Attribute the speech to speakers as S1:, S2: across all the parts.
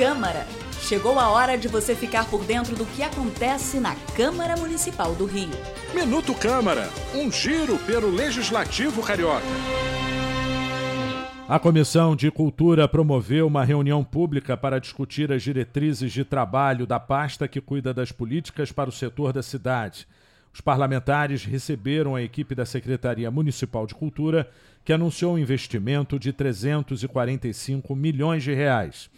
S1: Câmara. Chegou a hora de você ficar por dentro do que acontece na Câmara Municipal do Rio.
S2: Minuto Câmara, um giro pelo Legislativo Carioca.
S3: A Comissão de Cultura promoveu uma reunião pública para discutir as diretrizes de trabalho da pasta que cuida das políticas para o setor da cidade. Os parlamentares receberam a equipe da Secretaria Municipal de Cultura, que anunciou um investimento de 345 milhões de reais.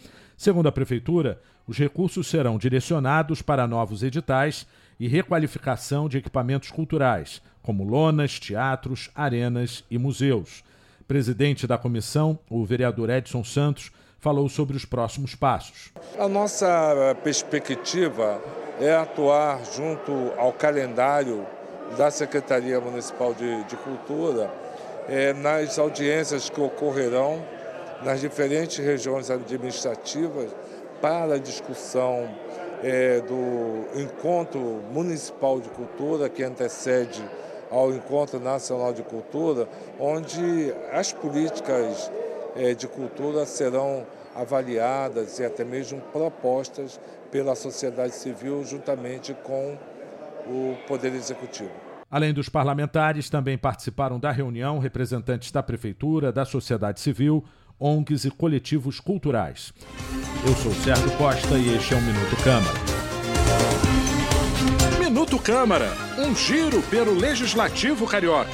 S3: Segundo a Prefeitura, os recursos serão direcionados para novos editais e requalificação de equipamentos culturais, como lonas, teatros, arenas e museus. Presidente da comissão, o vereador Edson Santos, falou sobre os próximos passos.
S4: A nossa perspectiva é atuar junto ao calendário da Secretaria Municipal de, de Cultura é, nas audiências que ocorrerão nas diferentes regiões administrativas para a discussão é, do Encontro Municipal de Cultura, que antecede ao Encontro Nacional de Cultura, onde as políticas é, de cultura serão avaliadas e até mesmo propostas pela sociedade civil juntamente com o Poder Executivo.
S3: Além dos parlamentares, também participaram da reunião representantes da Prefeitura, da sociedade civil, ONGs e coletivos culturais. Eu sou Sérgio Costa e este é o Minuto Câmara.
S2: Minuto Câmara, um giro pelo Legislativo Carioca.